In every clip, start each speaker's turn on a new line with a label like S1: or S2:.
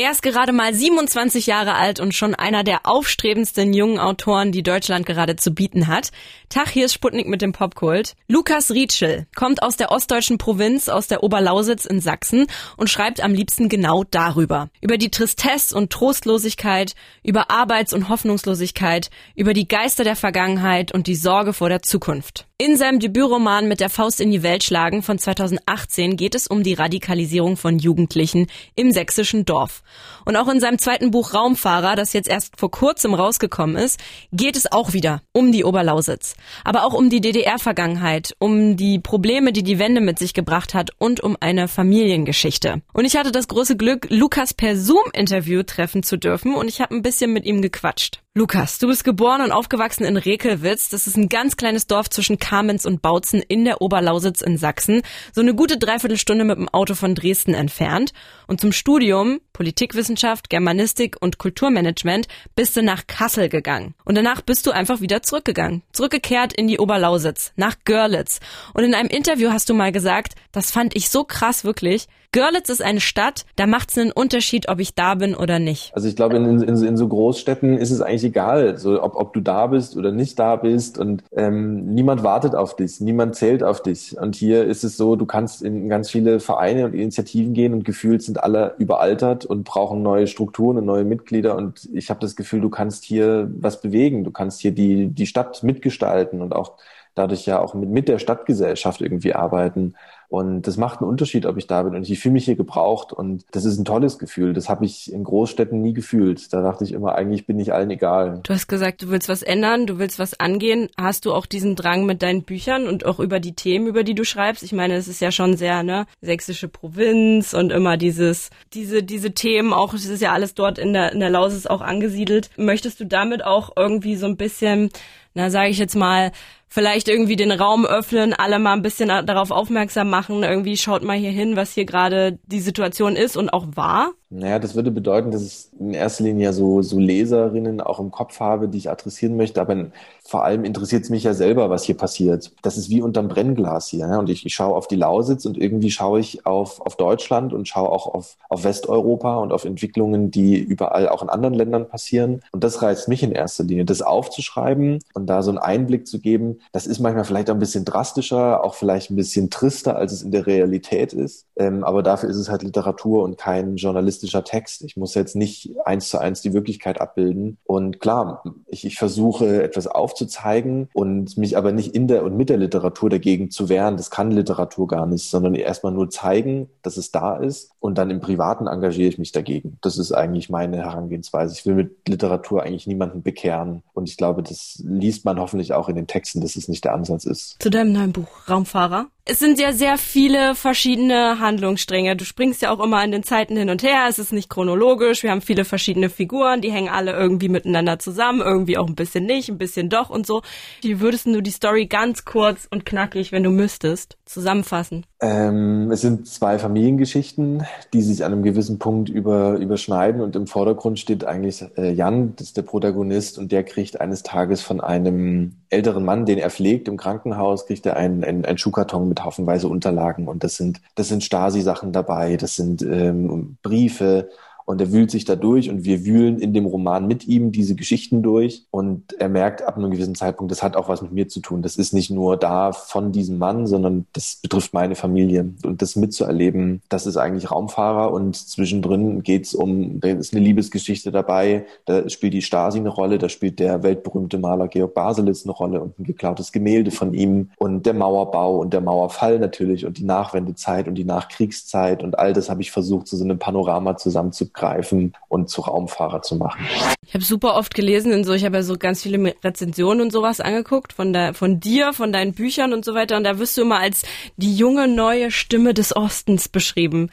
S1: Er ist gerade mal 27 Jahre alt und schon einer der aufstrebendsten jungen Autoren, die Deutschland gerade zu bieten hat. Tag, hier ist Sputnik mit dem Popkult. Lukas Rietschel kommt aus der ostdeutschen Provinz, aus der Oberlausitz in Sachsen und schreibt am liebsten genau darüber. Über die Tristesse und Trostlosigkeit, über Arbeits- und Hoffnungslosigkeit, über die Geister der Vergangenheit und die Sorge vor der Zukunft. In seinem Debütroman Mit der Faust in die Welt schlagen von 2018 geht es um die Radikalisierung von Jugendlichen im sächsischen Dorf. Und auch in seinem zweiten Buch Raumfahrer, das jetzt erst vor kurzem rausgekommen ist, geht es auch wieder um die Oberlausitz. Aber auch um die DDR-Vergangenheit, um die Probleme, die die Wende mit sich gebracht hat und um eine Familiengeschichte. Und ich hatte das große Glück, Lukas per Zoom-Interview treffen zu dürfen und ich habe ein bisschen mit ihm gequatscht. Lukas, du bist geboren und aufgewachsen in Rekelwitz. Das ist ein ganz kleines Dorf zwischen Kamenz und Bautzen in der Oberlausitz in Sachsen. So eine gute Dreiviertelstunde mit dem Auto von Dresden entfernt. Und zum Studium Politikwissenschaft, Germanistik und Kulturmanagement bist du nach Kassel gegangen. Und danach bist du einfach wieder zurückgegangen. Zurückgekehrt in die Oberlausitz, nach Görlitz. Und in einem Interview hast du mal gesagt, das fand ich so krass wirklich. Görlitz ist eine Stadt, da macht es einen Unterschied, ob ich da bin oder nicht.
S2: Also ich glaube, in, in, in so Großstädten ist es eigentlich egal, so ob, ob du da bist oder nicht da bist und ähm, niemand wartet auf dich, niemand zählt auf dich. Und hier ist es so, du kannst in ganz viele Vereine und Initiativen gehen und gefühlt sind alle überaltert und brauchen neue Strukturen und neue Mitglieder. Und ich habe das Gefühl, du kannst hier was bewegen, du kannst hier die, die Stadt mitgestalten und auch dadurch ja auch mit, mit der Stadtgesellschaft irgendwie arbeiten. Und das macht einen Unterschied, ob ich da bin. Und ich fühle mich hier gebraucht. Und das ist ein tolles Gefühl. Das habe ich in Großstädten nie gefühlt. Da dachte ich immer, eigentlich bin ich allen egal.
S1: Du hast gesagt, du willst was ändern, du willst was angehen. Hast du auch diesen Drang mit deinen Büchern und auch über die Themen, über die du schreibst? Ich meine, es ist ja schon sehr, ne, sächsische Provinz und immer dieses, diese, diese Themen auch, es ist ja alles dort in der, in der Lausitz auch angesiedelt. Möchtest du damit auch irgendwie so ein bisschen, na, sage ich jetzt mal, vielleicht irgendwie den Raum öffnen, alle mal ein bisschen darauf aufmerksam machen, irgendwie schaut mal hier hin, was hier gerade die Situation ist und auch war?
S2: Naja, das würde bedeuten, dass ich in erster Linie ja so, so Leserinnen auch im Kopf habe, die ich adressieren möchte. Aber vor allem interessiert es mich ja selber, was hier passiert. Das ist wie unterm Brennglas hier. Ne? Und ich, ich schaue auf die Lausitz und irgendwie schaue ich auf, auf Deutschland und schaue auch auf, auf Westeuropa und auf Entwicklungen, die überall auch in anderen Ländern passieren. Und das reizt mich in erster Linie, das aufzuschreiben und da so einen Einblick zu geben. Das ist manchmal vielleicht auch ein bisschen drastischer, auch vielleicht ein bisschen trister, als es in der Realität ist. Ähm, aber dafür ist es halt Literatur und kein Journalist journalistischer Text. Ich muss jetzt nicht eins zu eins die Wirklichkeit abbilden. Und klar, ich, ich versuche etwas aufzuzeigen und mich aber nicht in der und mit der Literatur dagegen zu wehren. Das kann Literatur gar nicht, sondern erstmal nur zeigen, dass es da ist und dann im Privaten engagiere ich mich dagegen. Das ist eigentlich meine Herangehensweise. Ich will mit Literatur eigentlich niemanden bekehren. Und ich glaube, das liest man hoffentlich auch in den Texten, dass es nicht der Ansatz ist.
S1: Zu deinem neuen Buch, Raumfahrer. Es sind ja sehr viele verschiedene Handlungsstränge. Du springst ja auch immer in den Zeiten hin und her. Es ist nicht chronologisch. Wir haben viele verschiedene Figuren. Die hängen alle irgendwie miteinander zusammen. Irgendwie auch ein bisschen nicht, ein bisschen doch und so. Wie würdest du die Story ganz kurz und knackig, wenn du müsstest, zusammenfassen?
S2: Ähm, es sind zwei Familiengeschichten, die sich an einem gewissen Punkt über, überschneiden und im Vordergrund steht eigentlich äh, Jan, das ist der Protagonist und der kriegt eines Tages von einem älteren Mann, den er pflegt im Krankenhaus, kriegt er einen, einen, einen Schuhkarton mit haufenweise Unterlagen. Und das sind, das sind Stasi-Sachen dabei, das sind ähm, Briefe, und er wühlt sich da durch und wir wühlen in dem Roman mit ihm diese Geschichten durch. Und er merkt ab einem gewissen Zeitpunkt, das hat auch was mit mir zu tun. Das ist nicht nur da von diesem Mann, sondern das betrifft meine Familie. Und das mitzuerleben, das ist eigentlich Raumfahrer. Und zwischendrin geht's um, da ist eine Liebesgeschichte dabei, da spielt die Stasi eine Rolle, da spielt der weltberühmte Maler Georg Baselitz eine Rolle und ein geklautes Gemälde von ihm. Und der Mauerbau und der Mauerfall natürlich und die Nachwendezeit und die Nachkriegszeit. Und all das habe ich versucht, zu so einem Panorama zusammenzubringen greifen und zu Raumfahrer zu machen.
S1: Ich habe super oft gelesen in so, ich habe ja so ganz viele Rezensionen und sowas angeguckt von der, von dir, von deinen Büchern und so weiter. Und da wirst du immer als die junge neue Stimme des Ostens beschrieben.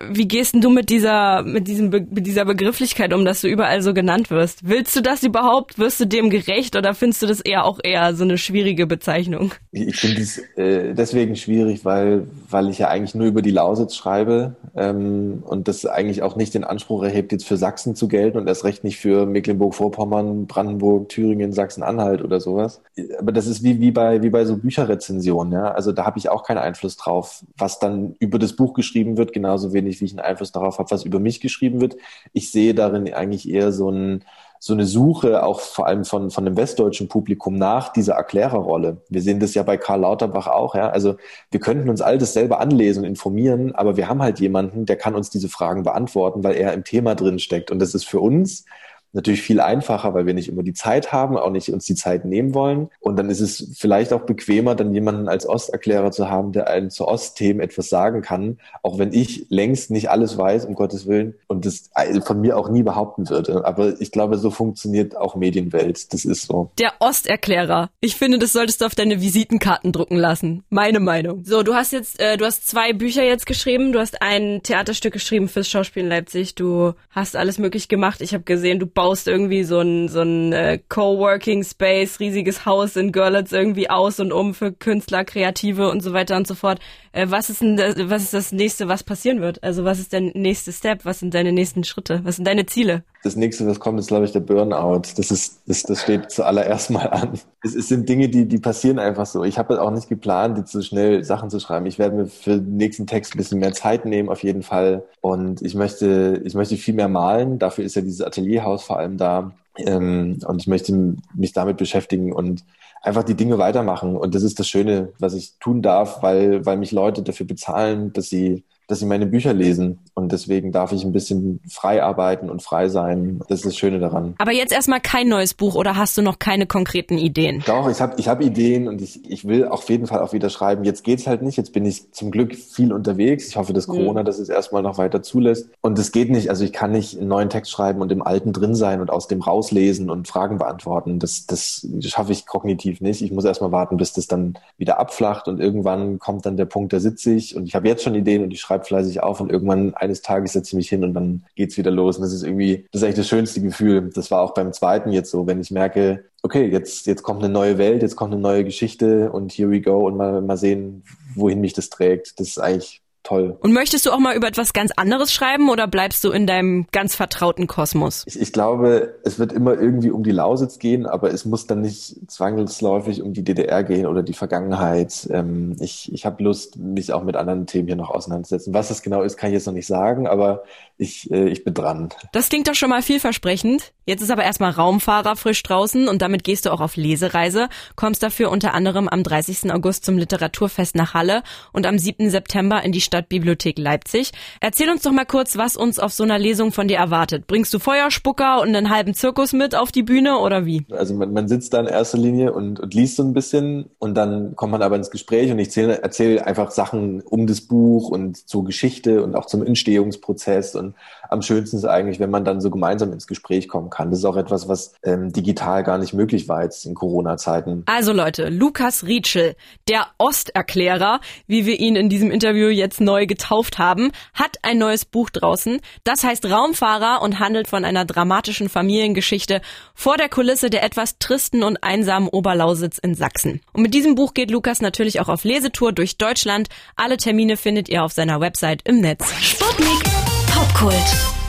S1: Wie gehst denn du mit dieser, mit diesem, mit dieser Begrifflichkeit um, dass du überall so genannt wirst? Willst du das überhaupt? Wirst du dem gerecht oder findest du das eher auch eher so eine schwierige Bezeichnung?
S2: Ich finde es äh, deswegen schwierig, weil, weil ich ja eigentlich nur über die Lausitz schreibe ähm, und das eigentlich auch nicht den Anspruch erhebt, jetzt für Sachsen zu gelten und erst recht nicht für Mecklenburg-Vorpommern, Brandenburg, Thüringen, Sachsen-Anhalt oder sowas. Aber das ist wie, wie bei, wie bei so Bücherrezensionen, ja. Also da habe ich auch keinen Einfluss drauf, was dann über das Buch geschrieben wird, genauso wenig wie ich einen Einfluss darauf habe, was über mich geschrieben wird. Ich sehe darin eigentlich eher so ein, so eine Suche auch vor allem von, von dem westdeutschen Publikum nach dieser Erklärerrolle. Wir sehen das ja bei Karl Lauterbach auch, ja. Also wir könnten uns all das selber anlesen und informieren, aber wir haben halt jemanden, der kann uns diese Fragen beantworten, weil er im Thema drin steckt. Und das ist für uns natürlich viel einfacher, weil wir nicht immer die Zeit haben, auch nicht uns die Zeit nehmen wollen. Und dann ist es vielleicht auch bequemer, dann jemanden als Osterklärer zu haben, der einen zu Ostthemen etwas sagen kann, auch wenn ich längst nicht alles weiß, um Gottes Willen, und das von mir auch nie behaupten würde. Aber ich glaube, so funktioniert auch Medienwelt. Das ist so.
S1: Der Osterklärer. Ich finde, das solltest du auf deine Visitenkarten drucken lassen. Meine Meinung. So, du hast jetzt, äh, du hast zwei Bücher jetzt geschrieben. Du hast ein Theaterstück geschrieben fürs Schauspiel in Leipzig. Du hast alles möglich gemacht. Ich habe gesehen, du baust irgendwie so ein, so ein äh, Coworking Space, riesiges Haus in Görlitz irgendwie aus und um für Künstler, Kreative und so weiter und so fort. Äh, was ist denn das, was ist das nächste, was passieren wird? Also was ist der nächste Step? Was sind deine nächsten Schritte? Was sind deine Ziele?
S2: Das nächste, was kommt, ist, glaube ich, der Burnout. Das ist, das, das steht zuallererst mal an. Es, es sind Dinge, die, die passieren einfach so. Ich habe auch nicht geplant, jetzt so schnell Sachen zu schreiben. Ich werde mir für den nächsten Text ein bisschen mehr Zeit nehmen, auf jeden Fall. Und ich möchte, ich möchte viel mehr malen. Dafür ist ja dieses Atelierhaus vor allem da. Ähm, und ich möchte mich damit beschäftigen und einfach die Dinge weitermachen. Und das ist das Schöne, was ich tun darf, weil, weil mich Leute dafür bezahlen, dass sie dass sie meine Bücher lesen. Und deswegen darf ich ein bisschen frei arbeiten und frei sein. Das ist das Schöne daran.
S1: Aber jetzt erstmal kein neues Buch oder hast du noch keine konkreten Ideen?
S2: Doch, ich habe ich hab Ideen und ich, ich will auf jeden Fall auch wieder schreiben. Jetzt geht's halt nicht. Jetzt bin ich zum Glück viel unterwegs. Ich hoffe, dass mhm. Corona mhm. das jetzt erstmal noch weiter zulässt. Und es geht nicht. Also ich kann nicht einen neuen Text schreiben und im alten drin sein und aus dem rauslesen und Fragen beantworten. Das, das schaffe ich kognitiv nicht. Ich muss erstmal warten, bis das dann wieder abflacht und irgendwann kommt dann der Punkt, da sitze ich und ich habe jetzt schon Ideen und ich schreibe fleißig auf und irgendwann eines Tages setze ich mich hin und dann geht's wieder los. Und das ist irgendwie, das ist eigentlich das schönste Gefühl. Das war auch beim zweiten jetzt so, wenn ich merke, okay, jetzt, jetzt kommt eine neue Welt, jetzt kommt eine neue Geschichte und here we go und mal, mal sehen, wohin mich das trägt. Das ist eigentlich toll.
S1: Und möchtest du auch mal über etwas ganz anderes schreiben oder bleibst du in deinem ganz vertrauten Kosmos?
S2: Ich, ich glaube, es wird immer irgendwie um die Lausitz gehen, aber es muss dann nicht zwangsläufig um die DDR gehen oder die Vergangenheit. Ähm, ich ich habe Lust, mich auch mit anderen Themen hier noch auseinanderzusetzen. Was das genau ist, kann ich jetzt noch nicht sagen, aber ich, äh, ich bin dran.
S1: Das klingt doch schon mal vielversprechend. Jetzt ist aber erstmal Raumfahrer frisch draußen und damit gehst du auch auf Lesereise, kommst dafür unter anderem am 30. August zum Literaturfest nach Halle und am 7. September in die Stadtbibliothek Leipzig. Erzähl uns doch mal kurz, was uns auf so einer Lesung von dir erwartet. Bringst du Feuerspucker und einen halben Zirkus mit auf die Bühne oder wie?
S2: Also man, man sitzt da in erster Linie und, und, liest so ein bisschen und dann kommt man aber ins Gespräch und ich erzähle einfach Sachen um das Buch und zur Geschichte und auch zum Entstehungsprozess und am schönsten ist eigentlich, wenn man dann so gemeinsam ins Gespräch kommen kann. Das ist auch etwas, was ähm, digital gar nicht möglich war jetzt in Corona-Zeiten.
S1: Also Leute, Lukas Rietschel, der Osterklärer, wie wir ihn in diesem Interview jetzt neu getauft haben, hat ein neues Buch draußen. Das heißt Raumfahrer und handelt von einer dramatischen Familiengeschichte vor der Kulisse der etwas tristen und einsamen Oberlausitz in Sachsen. Und mit diesem Buch geht Lukas natürlich auch auf Lesetour durch Deutschland. Alle Termine findet ihr auf seiner Website im Netz.
S3: Sputnik Popkult.